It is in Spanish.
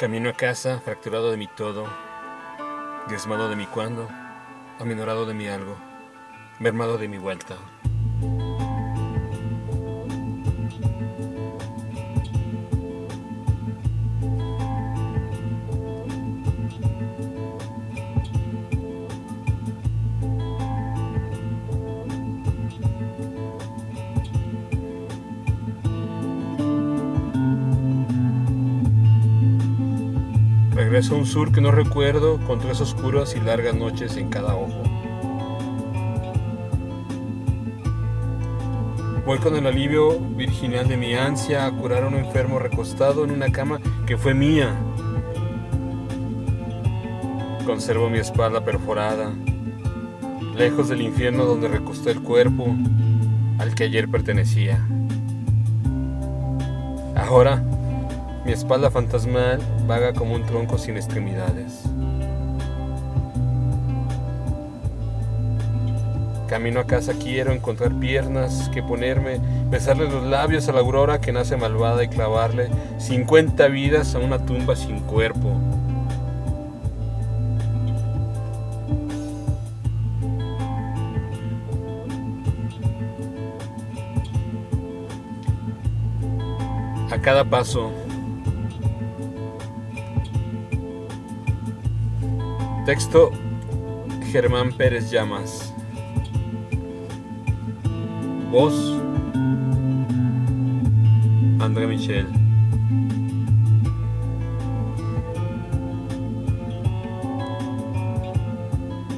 Camino a casa, fracturado de mi todo, diezmado de mi cuando, aminorado de mi algo, mermado de mi vuelta. Regreso a un sur que no recuerdo, con tres oscuras y largas noches en cada ojo. Voy con el alivio virginal de mi ansia a curar a un enfermo recostado en una cama que fue mía. Conservo mi espalda perforada, lejos del infierno donde recosté el cuerpo al que ayer pertenecía. Ahora, mi espalda fantasmal vaga como un tronco sin extremidades. Camino a casa quiero encontrar piernas que ponerme, besarle los labios a la aurora que nace malvada y clavarle 50 vidas a una tumba sin cuerpo. A cada paso Texto Germán Pérez Llamas. Voz André Michel.